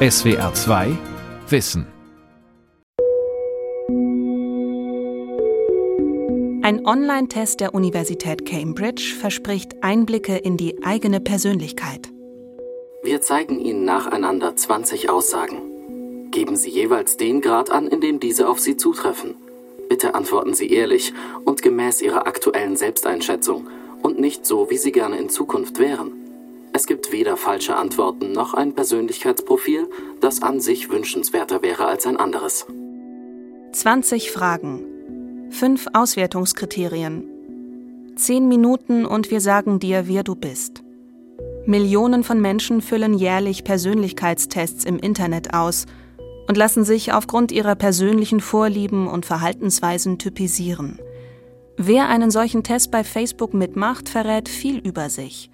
SWR 2 Wissen. Ein Online-Test der Universität Cambridge verspricht Einblicke in die eigene Persönlichkeit. Wir zeigen Ihnen nacheinander 20 Aussagen. Geben Sie jeweils den Grad an, in dem diese auf Sie zutreffen. Bitte antworten Sie ehrlich und gemäß Ihrer aktuellen Selbsteinschätzung und nicht so, wie Sie gerne in Zukunft wären. Es gibt weder falsche Antworten noch ein Persönlichkeitsprofil, das an sich wünschenswerter wäre als ein anderes. 20 Fragen. Fünf Auswertungskriterien. Zehn Minuten und wir sagen dir, wer du bist. Millionen von Menschen füllen jährlich Persönlichkeitstests im Internet aus und lassen sich aufgrund ihrer persönlichen Vorlieben und Verhaltensweisen typisieren. Wer einen solchen Test bei Facebook mitmacht, verrät viel über sich.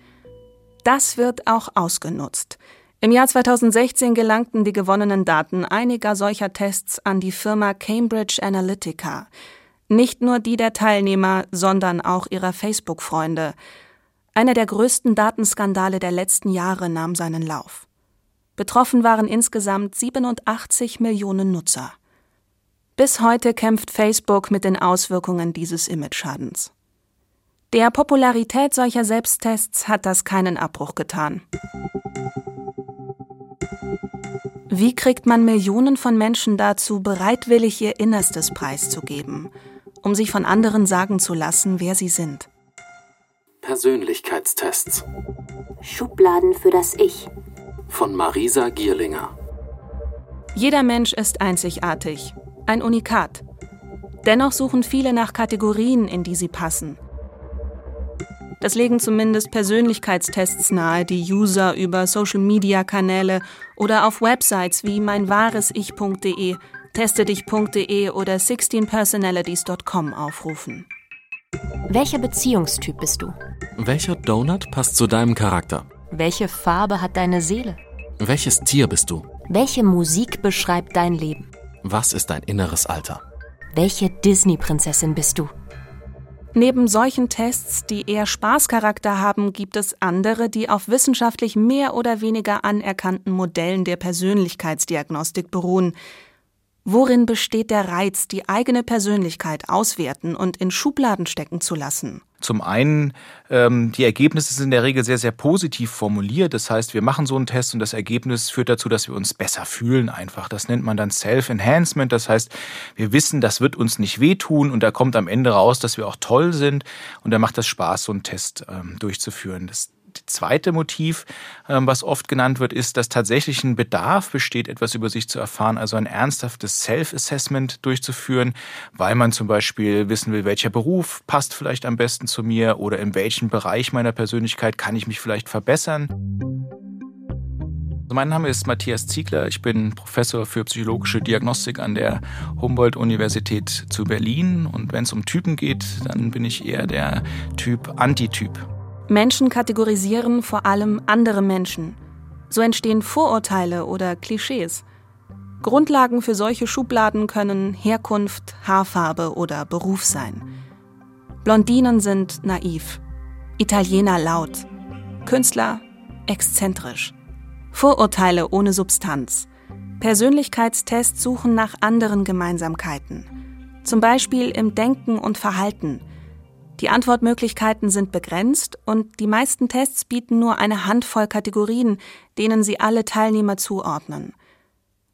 Das wird auch ausgenutzt. Im Jahr 2016 gelangten die gewonnenen Daten einiger solcher Tests an die Firma Cambridge Analytica. Nicht nur die der Teilnehmer, sondern auch ihrer Facebook-Freunde. Einer der größten Datenskandale der letzten Jahre nahm seinen Lauf. Betroffen waren insgesamt 87 Millionen Nutzer. Bis heute kämpft Facebook mit den Auswirkungen dieses Imageschadens. Der Popularität solcher Selbsttests hat das keinen Abbruch getan. Wie kriegt man Millionen von Menschen dazu, bereitwillig ihr Innerstes preiszugeben, um sich von anderen sagen zu lassen, wer sie sind? Persönlichkeitstests. Schubladen für das Ich. Von Marisa Gierlinger. Jeder Mensch ist einzigartig, ein Unikat. Dennoch suchen viele nach Kategorien, in die sie passen. Das legen zumindest Persönlichkeitstests nahe, die User über Social-Media-Kanäle oder auf Websites wie meinwahresich.de, testedich.de oder 16personalities.com aufrufen. Welcher Beziehungstyp bist du? Welcher Donut passt zu deinem Charakter? Welche Farbe hat deine Seele? Welches Tier bist du? Welche Musik beschreibt dein Leben? Was ist dein inneres Alter? Welche Disney-Prinzessin bist du? Neben solchen Tests, die eher Spaßcharakter haben, gibt es andere, die auf wissenschaftlich mehr oder weniger anerkannten Modellen der Persönlichkeitsdiagnostik beruhen. Worin besteht der Reiz, die eigene Persönlichkeit auswerten und in Schubladen stecken zu lassen? Zum einen, ähm, die Ergebnisse sind in der Regel sehr, sehr positiv formuliert. Das heißt, wir machen so einen Test und das Ergebnis führt dazu, dass wir uns besser fühlen einfach. Das nennt man dann Self-Enhancement. Das heißt, wir wissen, das wird uns nicht wehtun und da kommt am Ende raus, dass wir auch toll sind. Und da macht das Spaß, so einen Test ähm, durchzuführen. Das zweite Motiv, ähm, was oft genannt wird, ist, dass tatsächlich ein Bedarf besteht, etwas über sich zu erfahren, also ein ernsthaftes Self-Assessment durchzuführen, weil man zum Beispiel wissen will, welcher Beruf passt vielleicht am besten zu mir oder in welchem Bereich meiner Persönlichkeit kann ich mich vielleicht verbessern. Mein Name ist Matthias Ziegler. Ich bin Professor für psychologische Diagnostik an der Humboldt-Universität zu Berlin. Und wenn es um Typen geht, dann bin ich eher der Typ Antityp. Menschen kategorisieren vor allem andere Menschen. So entstehen Vorurteile oder Klischees. Grundlagen für solche Schubladen können Herkunft, Haarfarbe oder Beruf sein. Blondinen sind naiv, Italiener laut, Künstler exzentrisch. Vorurteile ohne Substanz. Persönlichkeitstests suchen nach anderen Gemeinsamkeiten. Zum Beispiel im Denken und Verhalten – die Antwortmöglichkeiten sind begrenzt und die meisten Tests bieten nur eine Handvoll Kategorien, denen sie alle Teilnehmer zuordnen.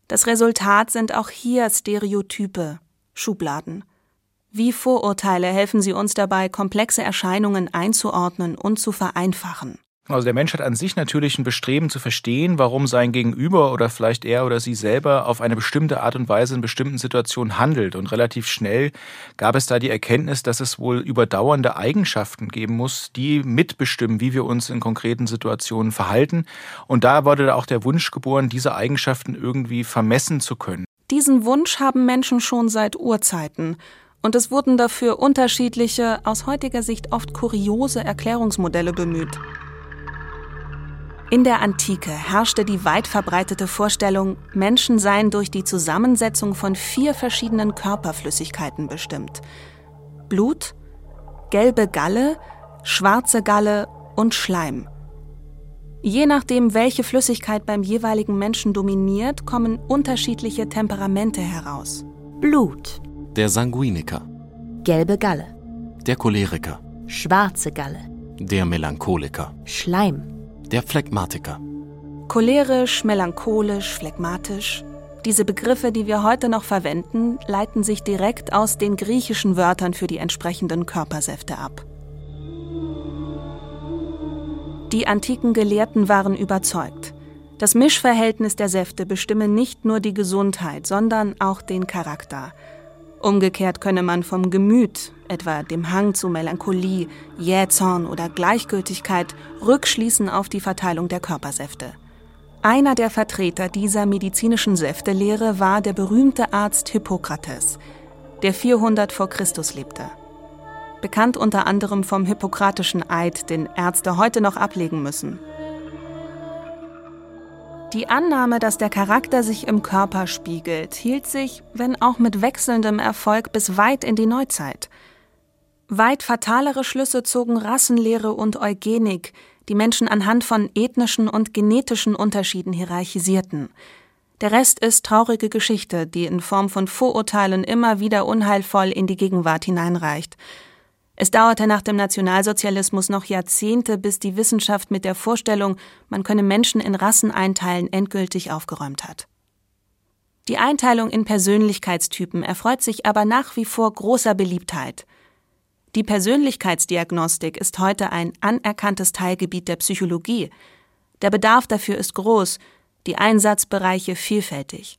Das Resultat sind auch hier Stereotype, Schubladen. Wie Vorurteile helfen sie uns dabei, komplexe Erscheinungen einzuordnen und zu vereinfachen. Also der Mensch hat an sich natürlich ein Bestreben zu verstehen, warum sein Gegenüber oder vielleicht er oder sie selber auf eine bestimmte Art und Weise in bestimmten Situationen handelt. Und relativ schnell gab es da die Erkenntnis, dass es wohl überdauernde Eigenschaften geben muss, die mitbestimmen, wie wir uns in konkreten Situationen verhalten. Und da wurde auch der Wunsch geboren, diese Eigenschaften irgendwie vermessen zu können. Diesen Wunsch haben Menschen schon seit Urzeiten. Und es wurden dafür unterschiedliche, aus heutiger Sicht oft kuriose Erklärungsmodelle bemüht. In der Antike herrschte die weit verbreitete Vorstellung, Menschen seien durch die Zusammensetzung von vier verschiedenen Körperflüssigkeiten bestimmt. Blut, gelbe Galle, schwarze Galle und Schleim. Je nachdem, welche Flüssigkeit beim jeweiligen Menschen dominiert, kommen unterschiedliche Temperamente heraus. Blut, Der Sanguiniker, gelbe Galle, der Choleriker, schwarze Galle, der Melancholiker, Schleim, der Phlegmatiker. Cholerisch, melancholisch, phlegmatisch. Diese Begriffe, die wir heute noch verwenden, leiten sich direkt aus den griechischen Wörtern für die entsprechenden Körpersäfte ab. Die antiken Gelehrten waren überzeugt. Das Mischverhältnis der Säfte bestimme nicht nur die Gesundheit, sondern auch den Charakter. Umgekehrt könne man vom Gemüt, etwa dem Hang zu Melancholie, Jähzorn oder Gleichgültigkeit, rückschließen auf die Verteilung der Körpersäfte. Einer der Vertreter dieser medizinischen Säftelehre war der berühmte Arzt Hippokrates, der 400 vor Christus lebte. Bekannt unter anderem vom hippokratischen Eid, den Ärzte heute noch ablegen müssen. Die Annahme, dass der Charakter sich im Körper spiegelt, hielt sich, wenn auch mit wechselndem Erfolg, bis weit in die Neuzeit. Weit fatalere Schlüsse zogen Rassenlehre und Eugenik, die Menschen anhand von ethnischen und genetischen Unterschieden hierarchisierten. Der Rest ist traurige Geschichte, die in Form von Vorurteilen immer wieder unheilvoll in die Gegenwart hineinreicht. Es dauerte nach dem Nationalsozialismus noch Jahrzehnte, bis die Wissenschaft mit der Vorstellung, man könne Menschen in Rassen einteilen, endgültig aufgeräumt hat. Die Einteilung in Persönlichkeitstypen erfreut sich aber nach wie vor großer Beliebtheit. Die Persönlichkeitsdiagnostik ist heute ein anerkanntes Teilgebiet der Psychologie. Der Bedarf dafür ist groß, die Einsatzbereiche vielfältig.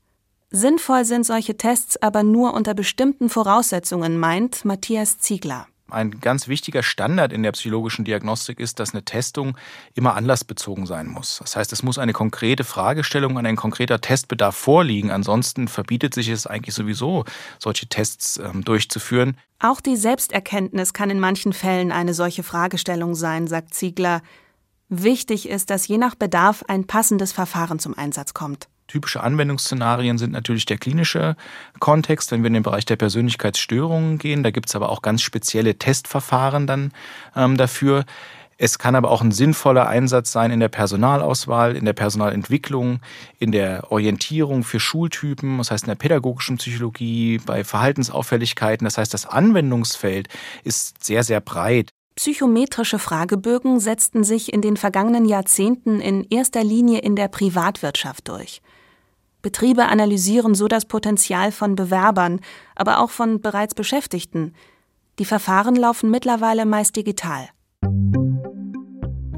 Sinnvoll sind solche Tests aber nur unter bestimmten Voraussetzungen, meint Matthias Ziegler. Ein ganz wichtiger Standard in der psychologischen Diagnostik ist, dass eine Testung immer anlassbezogen sein muss. Das heißt, es muss eine konkrete Fragestellung, ein konkreter Testbedarf vorliegen. Ansonsten verbietet sich es eigentlich sowieso, solche Tests ähm, durchzuführen. Auch die Selbsterkenntnis kann in manchen Fällen eine solche Fragestellung sein, sagt Ziegler. Wichtig ist, dass je nach Bedarf ein passendes Verfahren zum Einsatz kommt. Typische Anwendungsszenarien sind natürlich der klinische Kontext, wenn wir in den Bereich der Persönlichkeitsstörungen gehen. Da gibt es aber auch ganz spezielle Testverfahren dann ähm, dafür. Es kann aber auch ein sinnvoller Einsatz sein in der Personalauswahl, in der Personalentwicklung, in der Orientierung für Schultypen, das heißt in der pädagogischen Psychologie, bei Verhaltensauffälligkeiten. Das heißt, das Anwendungsfeld ist sehr, sehr breit. Psychometrische Fragebögen setzten sich in den vergangenen Jahrzehnten in erster Linie in der Privatwirtschaft durch. Betriebe analysieren so das Potenzial von Bewerbern, aber auch von bereits Beschäftigten. Die Verfahren laufen mittlerweile meist digital.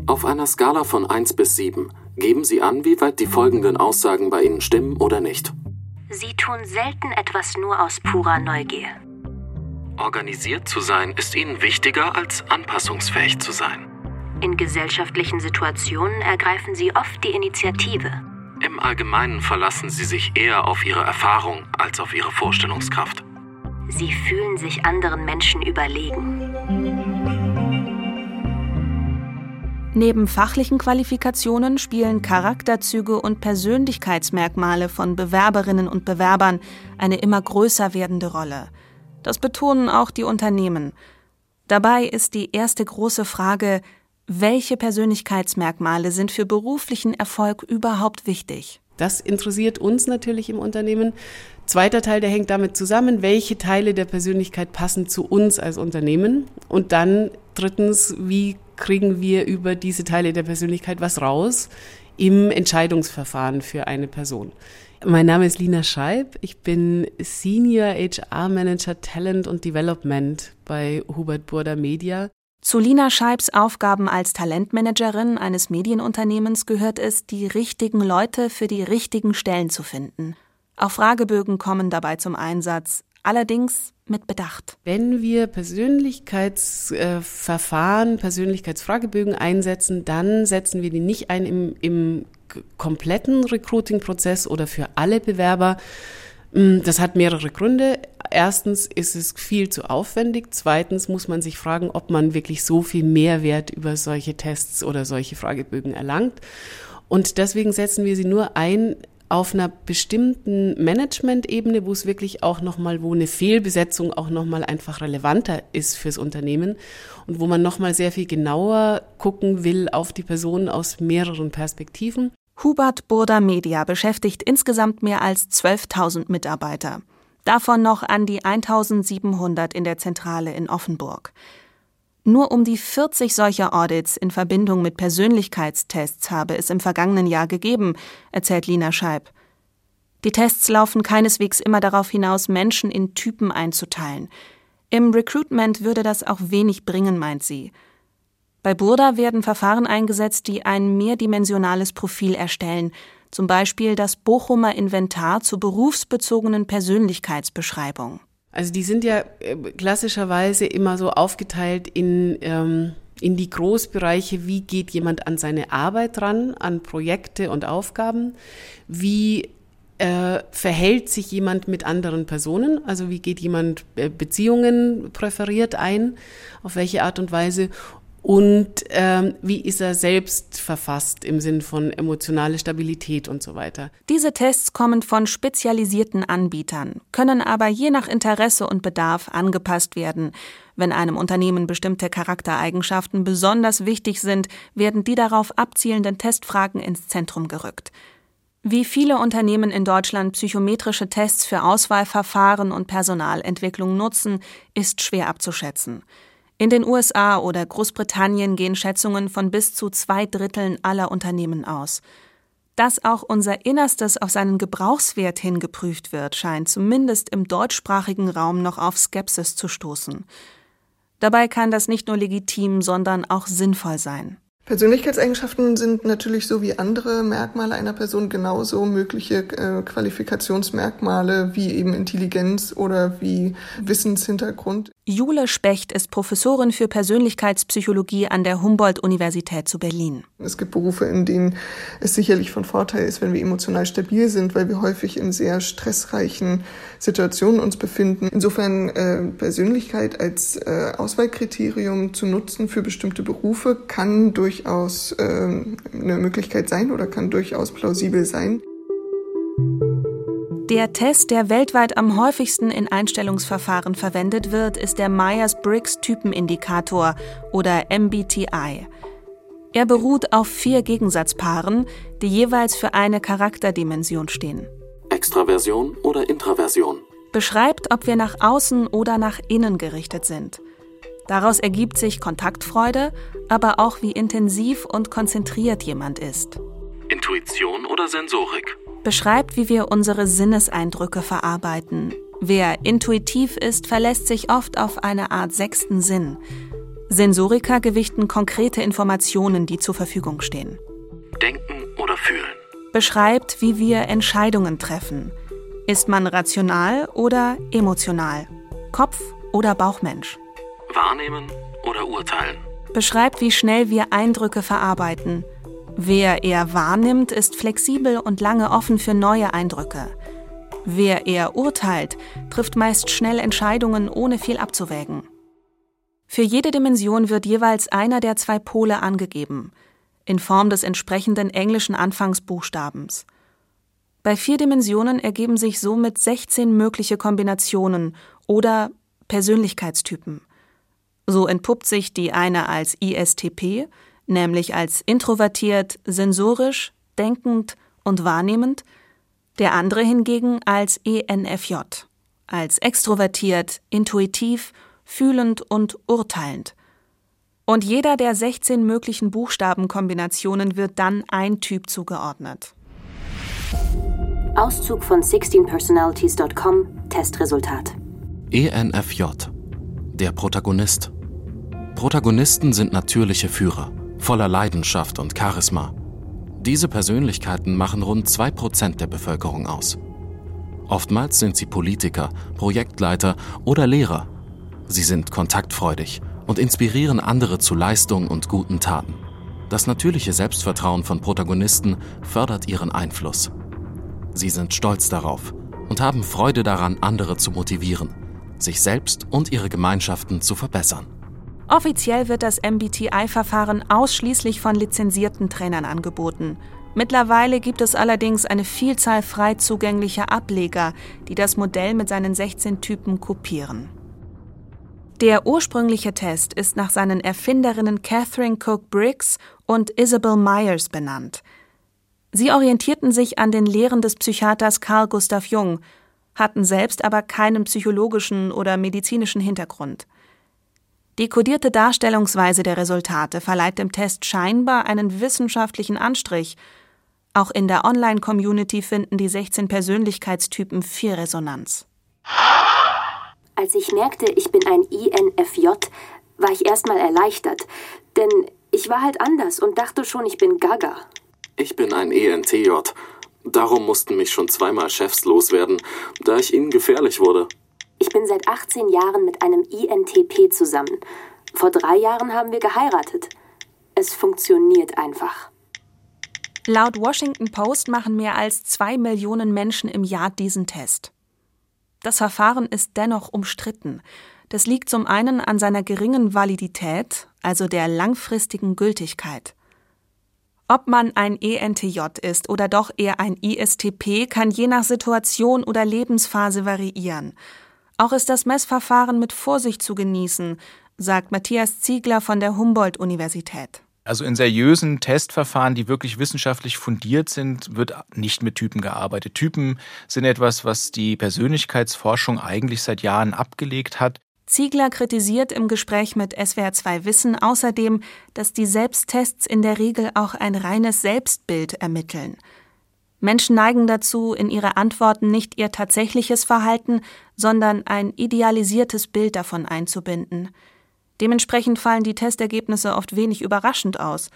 Auf einer Skala von 1 bis 7 geben Sie an, wie weit die folgenden Aussagen bei Ihnen stimmen oder nicht. Sie tun selten etwas nur aus purer Neugier. Organisiert zu sein ist Ihnen wichtiger, als anpassungsfähig zu sein. In gesellschaftlichen Situationen ergreifen sie oft die Initiative. Im Allgemeinen verlassen Sie sich eher auf Ihre Erfahrung als auf Ihre Vorstellungskraft. Sie fühlen sich anderen Menschen überlegen. Neben fachlichen Qualifikationen spielen Charakterzüge und Persönlichkeitsmerkmale von Bewerberinnen und Bewerbern eine immer größer werdende Rolle. Das betonen auch die Unternehmen. Dabei ist die erste große Frage, welche Persönlichkeitsmerkmale sind für beruflichen Erfolg überhaupt wichtig? Das interessiert uns natürlich im Unternehmen. Zweiter Teil, der hängt damit zusammen, welche Teile der Persönlichkeit passen zu uns als Unternehmen. Und dann drittens, wie kriegen wir über diese Teile der Persönlichkeit was raus im Entscheidungsverfahren für eine Person. Mein Name ist Lina Scheib. Ich bin Senior HR Manager Talent und Development bei Hubert Burda Media. Zu Lina Scheibs Aufgaben als Talentmanagerin eines Medienunternehmens gehört es, die richtigen Leute für die richtigen Stellen zu finden. Auch Fragebögen kommen dabei zum Einsatz, allerdings mit Bedacht. Wenn wir Persönlichkeitsverfahren, Persönlichkeitsfragebögen einsetzen, dann setzen wir die nicht ein im, im kompletten Recruiting-Prozess oder für alle Bewerber. Das hat mehrere Gründe. Erstens ist es viel zu aufwendig. Zweitens muss man sich fragen, ob man wirklich so viel Mehrwert über solche Tests oder solche Fragebögen erlangt. Und deswegen setzen wir sie nur ein auf einer bestimmten Management-Ebene, wo es wirklich auch nochmal, wo eine Fehlbesetzung auch nochmal einfach relevanter ist fürs Unternehmen und wo man nochmal sehr viel genauer gucken will auf die Person aus mehreren Perspektiven. Hubert Burda Media beschäftigt insgesamt mehr als 12.000 Mitarbeiter. Davon noch an die 1700 in der Zentrale in Offenburg. Nur um die 40 solcher Audits in Verbindung mit Persönlichkeitstests habe es im vergangenen Jahr gegeben, erzählt Lina Scheib. Die Tests laufen keineswegs immer darauf hinaus, Menschen in Typen einzuteilen. Im Recruitment würde das auch wenig bringen, meint sie. Bei Burda werden Verfahren eingesetzt, die ein mehrdimensionales Profil erstellen, zum Beispiel das Bochumer Inventar zur berufsbezogenen Persönlichkeitsbeschreibung. Also die sind ja äh, klassischerweise immer so aufgeteilt in, ähm, in die Großbereiche, wie geht jemand an seine Arbeit ran, an Projekte und Aufgaben, wie äh, verhält sich jemand mit anderen Personen, also wie geht jemand äh, Beziehungen präferiert ein, auf welche Art und Weise und ähm, wie ist er selbst verfasst im Sinn von emotionale Stabilität und so weiter. Diese Tests kommen von spezialisierten Anbietern, können aber je nach Interesse und Bedarf angepasst werden. Wenn einem Unternehmen bestimmte Charaktereigenschaften besonders wichtig sind, werden die darauf abzielenden Testfragen ins Zentrum gerückt. Wie viele Unternehmen in Deutschland psychometrische Tests für Auswahlverfahren und Personalentwicklung nutzen, ist schwer abzuschätzen. In den USA oder Großbritannien gehen Schätzungen von bis zu zwei Dritteln aller Unternehmen aus. Dass auch unser Innerstes auf seinen Gebrauchswert hin geprüft wird, scheint zumindest im deutschsprachigen Raum noch auf Skepsis zu stoßen. Dabei kann das nicht nur legitim, sondern auch sinnvoll sein. Persönlichkeitseigenschaften sind natürlich so wie andere Merkmale einer Person genauso mögliche äh, Qualifikationsmerkmale wie eben Intelligenz oder wie Wissenshintergrund. Jule Specht ist Professorin für Persönlichkeitspsychologie an der Humboldt-Universität zu Berlin. Es gibt Berufe, in denen es sicherlich von Vorteil ist, wenn wir emotional stabil sind, weil wir häufig in sehr stressreichen Situationen uns befinden. Insofern äh, Persönlichkeit als äh, Auswahlkriterium zu nutzen für bestimmte Berufe kann durchaus äh, eine Möglichkeit sein oder kann durchaus plausibel sein. Der Test, der weltweit am häufigsten in Einstellungsverfahren verwendet wird, ist der Myers-Briggs Typenindikator oder MBTI. Er beruht auf vier Gegensatzpaaren, die jeweils für eine Charakterdimension stehen. Extraversion oder Intraversion. Beschreibt, ob wir nach außen oder nach innen gerichtet sind. Daraus ergibt sich Kontaktfreude, aber auch wie intensiv und konzentriert jemand ist. Intuition oder Sensorik beschreibt, wie wir unsere Sinneseindrücke verarbeiten. Wer intuitiv ist, verlässt sich oft auf eine Art sechsten Sinn. Sensoriker gewichten konkrete Informationen, die zur Verfügung stehen. Denken oder fühlen. Beschreibt, wie wir Entscheidungen treffen. Ist man rational oder emotional? Kopf oder Bauchmensch? Wahrnehmen oder urteilen. Beschreibt, wie schnell wir Eindrücke verarbeiten. Wer eher wahrnimmt, ist flexibel und lange offen für neue Eindrücke. Wer eher urteilt, trifft meist schnell Entscheidungen, ohne viel abzuwägen. Für jede Dimension wird jeweils einer der zwei Pole angegeben, in Form des entsprechenden englischen Anfangsbuchstabens. Bei vier Dimensionen ergeben sich somit 16 mögliche Kombinationen oder Persönlichkeitstypen. So entpuppt sich die eine als ISTP, nämlich als introvertiert, sensorisch, denkend und wahrnehmend, der andere hingegen als ENFJ, als extrovertiert, intuitiv, fühlend und urteilend. Und jeder der 16 möglichen Buchstabenkombinationen wird dann ein Typ zugeordnet. Auszug von 16personalities.com Testresultat. ENFJ. Der Protagonist. Protagonisten sind natürliche Führer voller Leidenschaft und Charisma. Diese Persönlichkeiten machen rund 2% der Bevölkerung aus. Oftmals sind sie Politiker, Projektleiter oder Lehrer. Sie sind kontaktfreudig und inspirieren andere zu Leistung und guten Taten. Das natürliche Selbstvertrauen von Protagonisten fördert ihren Einfluss. Sie sind stolz darauf und haben Freude daran, andere zu motivieren, sich selbst und ihre Gemeinschaften zu verbessern. Offiziell wird das MBTI-Verfahren ausschließlich von lizenzierten Trainern angeboten. Mittlerweile gibt es allerdings eine Vielzahl frei zugänglicher Ableger, die das Modell mit seinen 16 Typen kopieren. Der ursprüngliche Test ist nach seinen Erfinderinnen Catherine Cook Briggs und Isabel Myers benannt. Sie orientierten sich an den Lehren des Psychiaters Carl Gustav Jung, hatten selbst aber keinen psychologischen oder medizinischen Hintergrund. Die kodierte Darstellungsweise der Resultate verleiht dem Test scheinbar einen wissenschaftlichen Anstrich auch in der Online-Community finden die 16 Persönlichkeitstypen viel Resonanz. Als ich merkte, ich bin ein INFJ, war ich erstmal erleichtert. Denn ich war halt anders und dachte schon, ich bin Gaga. Ich bin ein ENTJ. Darum mussten mich schon zweimal Chefs loswerden, da ich ihnen gefährlich wurde. Ich bin seit 18 Jahren mit einem INTP zusammen. Vor drei Jahren haben wir geheiratet. Es funktioniert einfach. Laut Washington Post machen mehr als zwei Millionen Menschen im Jahr diesen Test. Das Verfahren ist dennoch umstritten. Das liegt zum einen an seiner geringen Validität, also der langfristigen Gültigkeit. Ob man ein ENTJ ist oder doch eher ein ISTP, kann je nach Situation oder Lebensphase variieren. Auch ist das Messverfahren mit Vorsicht zu genießen, sagt Matthias Ziegler von der Humboldt-Universität. Also in seriösen Testverfahren, die wirklich wissenschaftlich fundiert sind, wird nicht mit Typen gearbeitet. Typen sind etwas, was die Persönlichkeitsforschung eigentlich seit Jahren abgelegt hat. Ziegler kritisiert im Gespräch mit SWR2 Wissen außerdem, dass die Selbsttests in der Regel auch ein reines Selbstbild ermitteln. Menschen neigen dazu, in ihre Antworten nicht ihr tatsächliches Verhalten, sondern ein idealisiertes Bild davon einzubinden. Dementsprechend fallen die Testergebnisse oft wenig überraschend aus.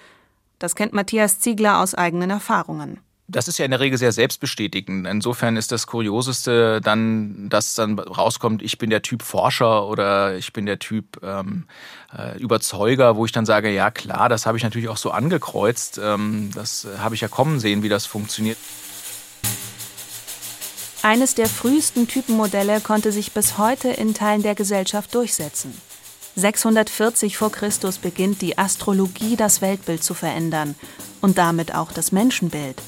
Das kennt Matthias Ziegler aus eigenen Erfahrungen. Das ist ja in der Regel sehr selbstbestätigend. Insofern ist das Kurioseste dann, dass dann rauskommt, ich bin der Typ Forscher oder ich bin der Typ ähm, äh, Überzeuger, wo ich dann sage, ja klar, das habe ich natürlich auch so angekreuzt. Ähm, das habe ich ja kommen sehen, wie das funktioniert. Eines der frühesten Typenmodelle konnte sich bis heute in Teilen der Gesellschaft durchsetzen. 640 vor Christus beginnt die Astrologie das Weltbild zu verändern und damit auch das Menschenbild.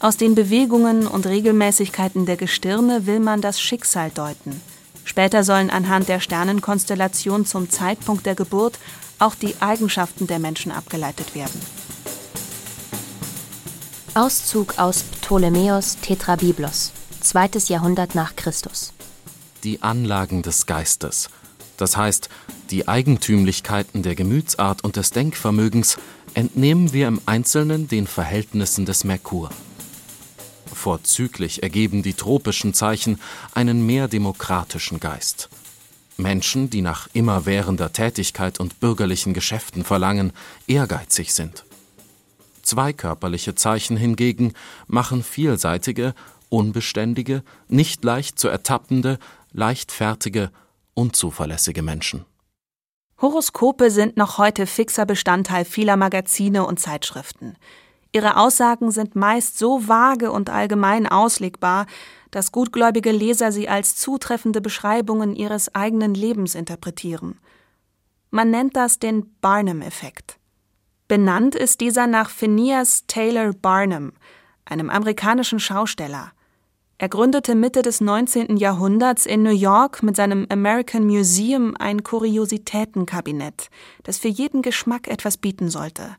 Aus den Bewegungen und Regelmäßigkeiten der Gestirne will man das Schicksal deuten. Später sollen anhand der Sternenkonstellation zum Zeitpunkt der Geburt auch die Eigenschaften der Menschen abgeleitet werden. Auszug aus Ptolemäus Tetrabiblos, zweites Jahrhundert nach Christus. Die Anlagen des Geistes das heißt, die Eigentümlichkeiten der Gemütsart und des Denkvermögens entnehmen wir im Einzelnen den Verhältnissen des Merkur. Vorzüglich ergeben die tropischen Zeichen einen mehr demokratischen Geist. Menschen, die nach immerwährender Tätigkeit und bürgerlichen Geschäften verlangen, ehrgeizig sind. Zweikörperliche Zeichen hingegen machen vielseitige, unbeständige, nicht leicht zu ertappende, leichtfertige unzuverlässige Menschen. Horoskope sind noch heute fixer Bestandteil vieler Magazine und Zeitschriften. Ihre Aussagen sind meist so vage und allgemein auslegbar, dass gutgläubige Leser sie als zutreffende Beschreibungen ihres eigenen Lebens interpretieren. Man nennt das den Barnum-Effekt. Benannt ist dieser nach Phineas Taylor Barnum, einem amerikanischen Schausteller. Er gründete Mitte des 19. Jahrhunderts in New York mit seinem American Museum ein Kuriositätenkabinett, das für jeden Geschmack etwas bieten sollte.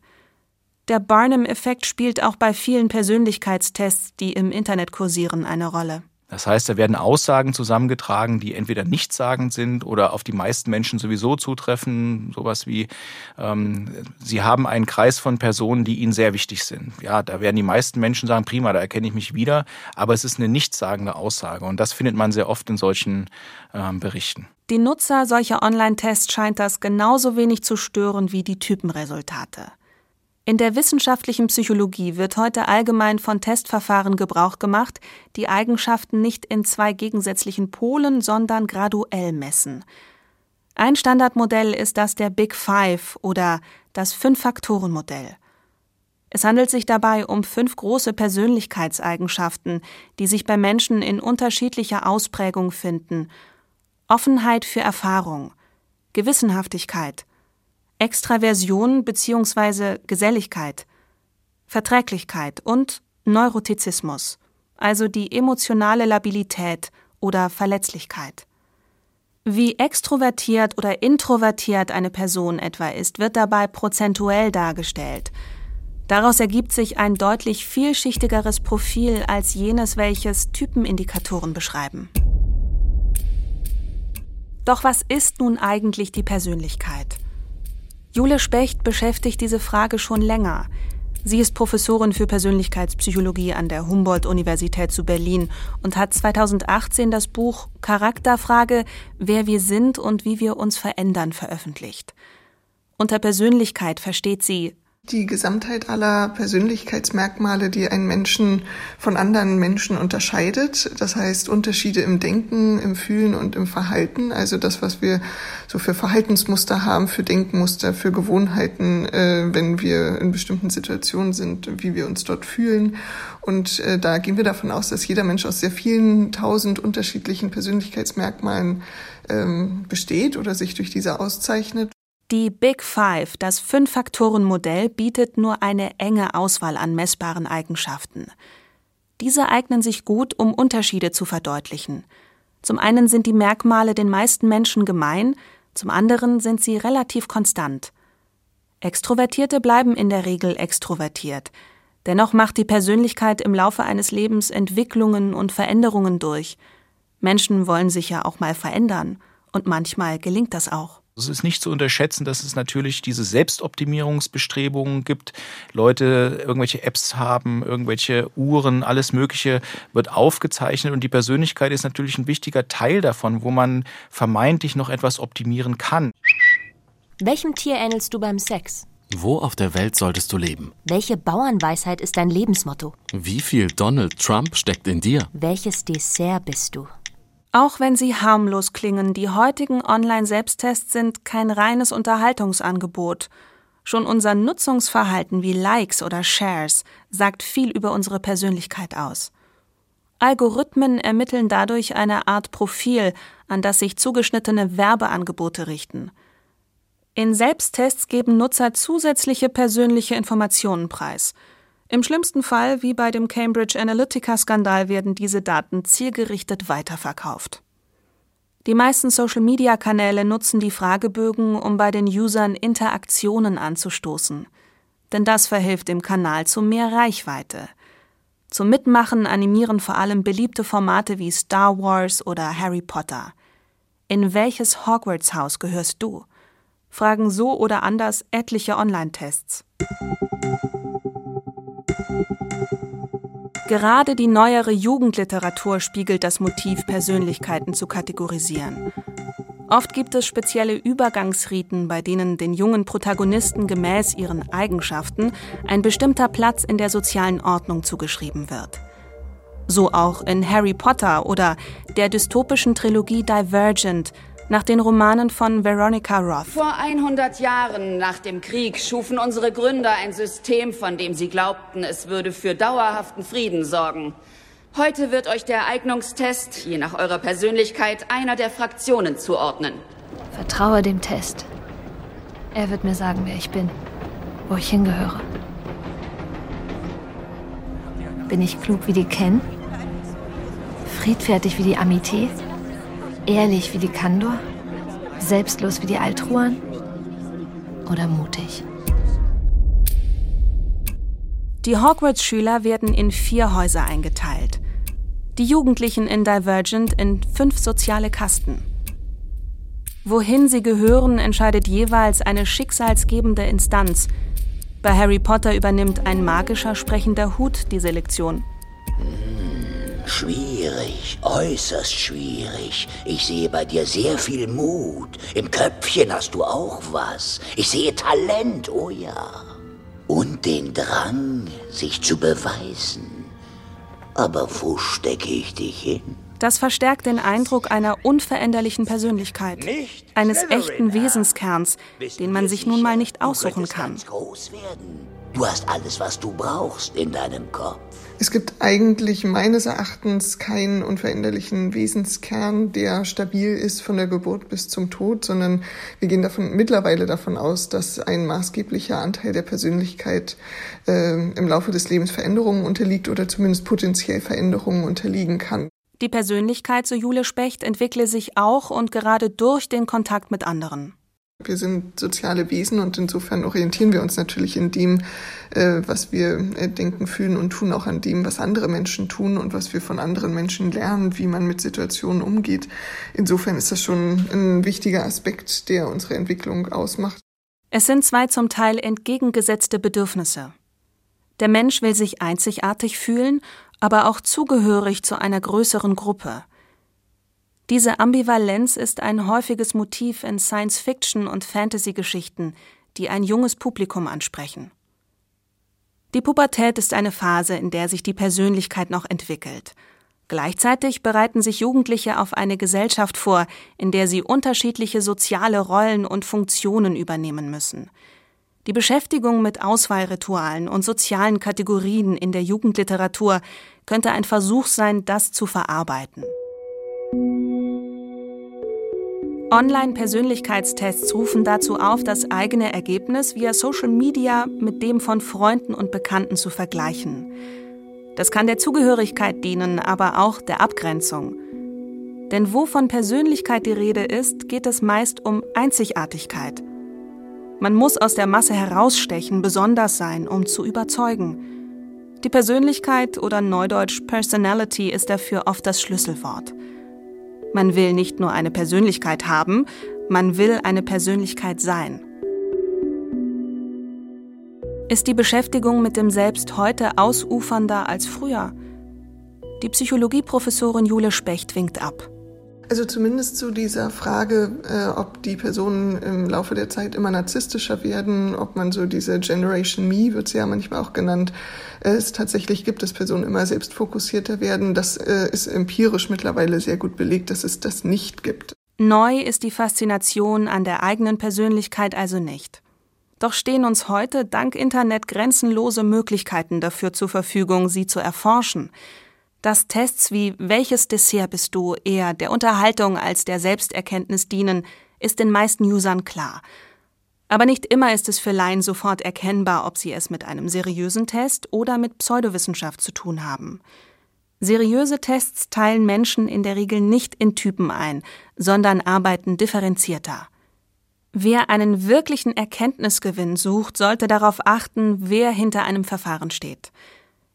Der Barnum-Effekt spielt auch bei vielen Persönlichkeitstests, die im Internet kursieren, eine Rolle. Das heißt, da werden Aussagen zusammengetragen, die entweder nichtssagend sind oder auf die meisten Menschen sowieso zutreffen. Sowas wie, ähm, sie haben einen Kreis von Personen, die ihnen sehr wichtig sind. Ja, da werden die meisten Menschen sagen, prima, da erkenne ich mich wieder. Aber es ist eine nichtssagende Aussage. Und das findet man sehr oft in solchen ähm, Berichten. Die Nutzer solcher Online-Tests scheint das genauso wenig zu stören wie die Typenresultate. In der wissenschaftlichen Psychologie wird heute allgemein von Testverfahren Gebrauch gemacht, die Eigenschaften nicht in zwei gegensätzlichen Polen, sondern graduell messen. Ein Standardmodell ist das der Big Five oder das Fünf-Faktoren-Modell. Es handelt sich dabei um fünf große Persönlichkeitseigenschaften, die sich bei Menschen in unterschiedlicher Ausprägung finden. Offenheit für Erfahrung, Gewissenhaftigkeit, Extraversion bzw. Geselligkeit, Verträglichkeit und Neurotizismus, also die emotionale Labilität oder Verletzlichkeit. Wie extrovertiert oder introvertiert eine Person etwa ist, wird dabei prozentuell dargestellt. Daraus ergibt sich ein deutlich vielschichtigeres Profil als jenes, welches Typenindikatoren beschreiben. Doch was ist nun eigentlich die Persönlichkeit? Jule Specht beschäftigt diese Frage schon länger. Sie ist Professorin für Persönlichkeitspsychologie an der Humboldt-Universität zu Berlin und hat 2018 das Buch Charakterfrage, wer wir sind und wie wir uns verändern veröffentlicht. Unter Persönlichkeit versteht sie die Gesamtheit aller Persönlichkeitsmerkmale, die einen Menschen von anderen Menschen unterscheidet. Das heißt Unterschiede im Denken, im Fühlen und im Verhalten. Also das, was wir so für Verhaltensmuster haben, für Denkmuster, für Gewohnheiten, äh, wenn wir in bestimmten Situationen sind, wie wir uns dort fühlen. Und äh, da gehen wir davon aus, dass jeder Mensch aus sehr vielen tausend unterschiedlichen Persönlichkeitsmerkmalen ähm, besteht oder sich durch diese auszeichnet. Die Big Five, das Fünf-Faktoren-Modell, bietet nur eine enge Auswahl an messbaren Eigenschaften. Diese eignen sich gut, um Unterschiede zu verdeutlichen. Zum einen sind die Merkmale den meisten Menschen gemein, zum anderen sind sie relativ konstant. Extrovertierte bleiben in der Regel extrovertiert. Dennoch macht die Persönlichkeit im Laufe eines Lebens Entwicklungen und Veränderungen durch. Menschen wollen sich ja auch mal verändern, und manchmal gelingt das auch. Es ist nicht zu unterschätzen, dass es natürlich diese Selbstoptimierungsbestrebungen gibt. Leute irgendwelche Apps haben, irgendwelche Uhren, alles Mögliche wird aufgezeichnet und die Persönlichkeit ist natürlich ein wichtiger Teil davon, wo man vermeintlich noch etwas optimieren kann. Welchem Tier ähnelst du beim Sex? Wo auf der Welt solltest du leben? Welche Bauernweisheit ist dein Lebensmotto? Wie viel Donald Trump steckt in dir? Welches Dessert bist du? Auch wenn sie harmlos klingen, die heutigen Online-Selbsttests sind kein reines Unterhaltungsangebot. Schon unser Nutzungsverhalten wie Likes oder Shares sagt viel über unsere Persönlichkeit aus. Algorithmen ermitteln dadurch eine Art Profil, an das sich zugeschnittene Werbeangebote richten. In Selbsttests geben Nutzer zusätzliche persönliche Informationen preis – im schlimmsten Fall, wie bei dem Cambridge Analytica-Skandal, werden diese Daten zielgerichtet weiterverkauft. Die meisten Social-Media-Kanäle nutzen die Fragebögen, um bei den Usern Interaktionen anzustoßen. Denn das verhilft dem Kanal zu mehr Reichweite. Zum Mitmachen animieren vor allem beliebte Formate wie Star Wars oder Harry Potter. In welches Hogwarts-Haus gehörst du? Fragen so oder anders etliche Online-Tests. Gerade die neuere Jugendliteratur spiegelt das Motiv, Persönlichkeiten zu kategorisieren. Oft gibt es spezielle Übergangsriten, bei denen den jungen Protagonisten gemäß ihren Eigenschaften ein bestimmter Platz in der sozialen Ordnung zugeschrieben wird. So auch in Harry Potter oder der dystopischen Trilogie Divergent, nach den Romanen von Veronica Roth. Vor 100 Jahren nach dem Krieg schufen unsere Gründer ein System, von dem sie glaubten, es würde für dauerhaften Frieden sorgen. Heute wird euch der Eignungstest, je nach eurer Persönlichkeit, einer der Fraktionen zuordnen. Vertraue dem Test. Er wird mir sagen, wer ich bin, wo ich hingehöre. Bin ich klug wie die Ken? Friedfertig wie die Amité? Ehrlich wie die Kandor? Selbstlos wie die Altruan? Oder mutig? Die Hogwarts-Schüler werden in vier Häuser eingeteilt. Die Jugendlichen in Divergent in fünf soziale Kasten. Wohin sie gehören, entscheidet jeweils eine schicksalsgebende Instanz. Bei Harry Potter übernimmt ein magischer sprechender Hut die Selektion. Schwierig, äußerst schwierig. Ich sehe bei dir sehr viel Mut. Im Köpfchen hast du auch was. Ich sehe Talent, oh ja. Und den Drang, sich zu beweisen. Aber wo stecke ich dich hin? Das verstärkt den Eindruck einer unveränderlichen Persönlichkeit, eines echten Wesenskerns, den man sich nun mal nicht aussuchen kann. Du hast alles, was du brauchst in deinem Kopf. Es gibt eigentlich meines Erachtens keinen unveränderlichen Wesenskern, der stabil ist von der Geburt bis zum Tod, sondern wir gehen davon mittlerweile davon aus, dass ein maßgeblicher Anteil der Persönlichkeit äh, im Laufe des Lebens Veränderungen unterliegt oder zumindest potenziell Veränderungen unterliegen kann. Die Persönlichkeit, so Jule Specht, entwickle sich auch und gerade durch den Kontakt mit anderen. Wir sind soziale Wesen und insofern orientieren wir uns natürlich in dem, äh, was wir äh, denken, fühlen und tun, auch an dem, was andere Menschen tun und was wir von anderen Menschen lernen, wie man mit Situationen umgeht. Insofern ist das schon ein wichtiger Aspekt, der unsere Entwicklung ausmacht. Es sind zwei zum Teil entgegengesetzte Bedürfnisse. Der Mensch will sich einzigartig fühlen, aber auch zugehörig zu einer größeren Gruppe. Diese Ambivalenz ist ein häufiges Motiv in Science-Fiction- und Fantasy-Geschichten, die ein junges Publikum ansprechen. Die Pubertät ist eine Phase, in der sich die Persönlichkeit noch entwickelt. Gleichzeitig bereiten sich Jugendliche auf eine Gesellschaft vor, in der sie unterschiedliche soziale Rollen und Funktionen übernehmen müssen. Die Beschäftigung mit Auswahlritualen und sozialen Kategorien in der Jugendliteratur könnte ein Versuch sein, das zu verarbeiten. Online-Persönlichkeitstests rufen dazu auf, das eigene Ergebnis via Social Media mit dem von Freunden und Bekannten zu vergleichen. Das kann der Zugehörigkeit dienen, aber auch der Abgrenzung. Denn wo von Persönlichkeit die Rede ist, geht es meist um Einzigartigkeit. Man muss aus der Masse herausstechen, besonders sein, um zu überzeugen. Die Persönlichkeit oder neudeutsch Personality ist dafür oft das Schlüsselwort. Man will nicht nur eine Persönlichkeit haben, man will eine Persönlichkeit sein. Ist die Beschäftigung mit dem Selbst heute ausufernder als früher? Die Psychologieprofessorin Jule Specht winkt ab. Also zumindest zu dieser Frage, äh, ob die Personen im Laufe der Zeit immer narzisstischer werden, ob man so diese Generation Me, wird sie ja manchmal auch genannt, äh, es tatsächlich gibt, dass Personen immer selbstfokussierter werden. Das äh, ist empirisch mittlerweile sehr gut belegt, dass es das nicht gibt. Neu ist die Faszination an der eigenen Persönlichkeit also nicht. Doch stehen uns heute dank Internet grenzenlose Möglichkeiten dafür zur Verfügung, sie zu erforschen – dass Tests wie welches Dessert bist du eher der Unterhaltung als der Selbsterkenntnis dienen, ist den meisten Usern klar. Aber nicht immer ist es für Laien sofort erkennbar, ob sie es mit einem seriösen Test oder mit Pseudowissenschaft zu tun haben. Seriöse Tests teilen Menschen in der Regel nicht in Typen ein, sondern arbeiten differenzierter. Wer einen wirklichen Erkenntnisgewinn sucht, sollte darauf achten, wer hinter einem Verfahren steht.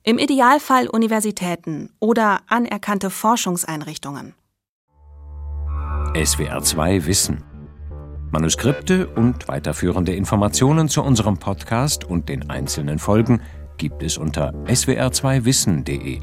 Im Idealfall Universitäten oder anerkannte Forschungseinrichtungen. SWR 2 Wissen. Manuskripte und weiterführende Informationen zu unserem Podcast und den einzelnen Folgen gibt es unter swr2wissen.de.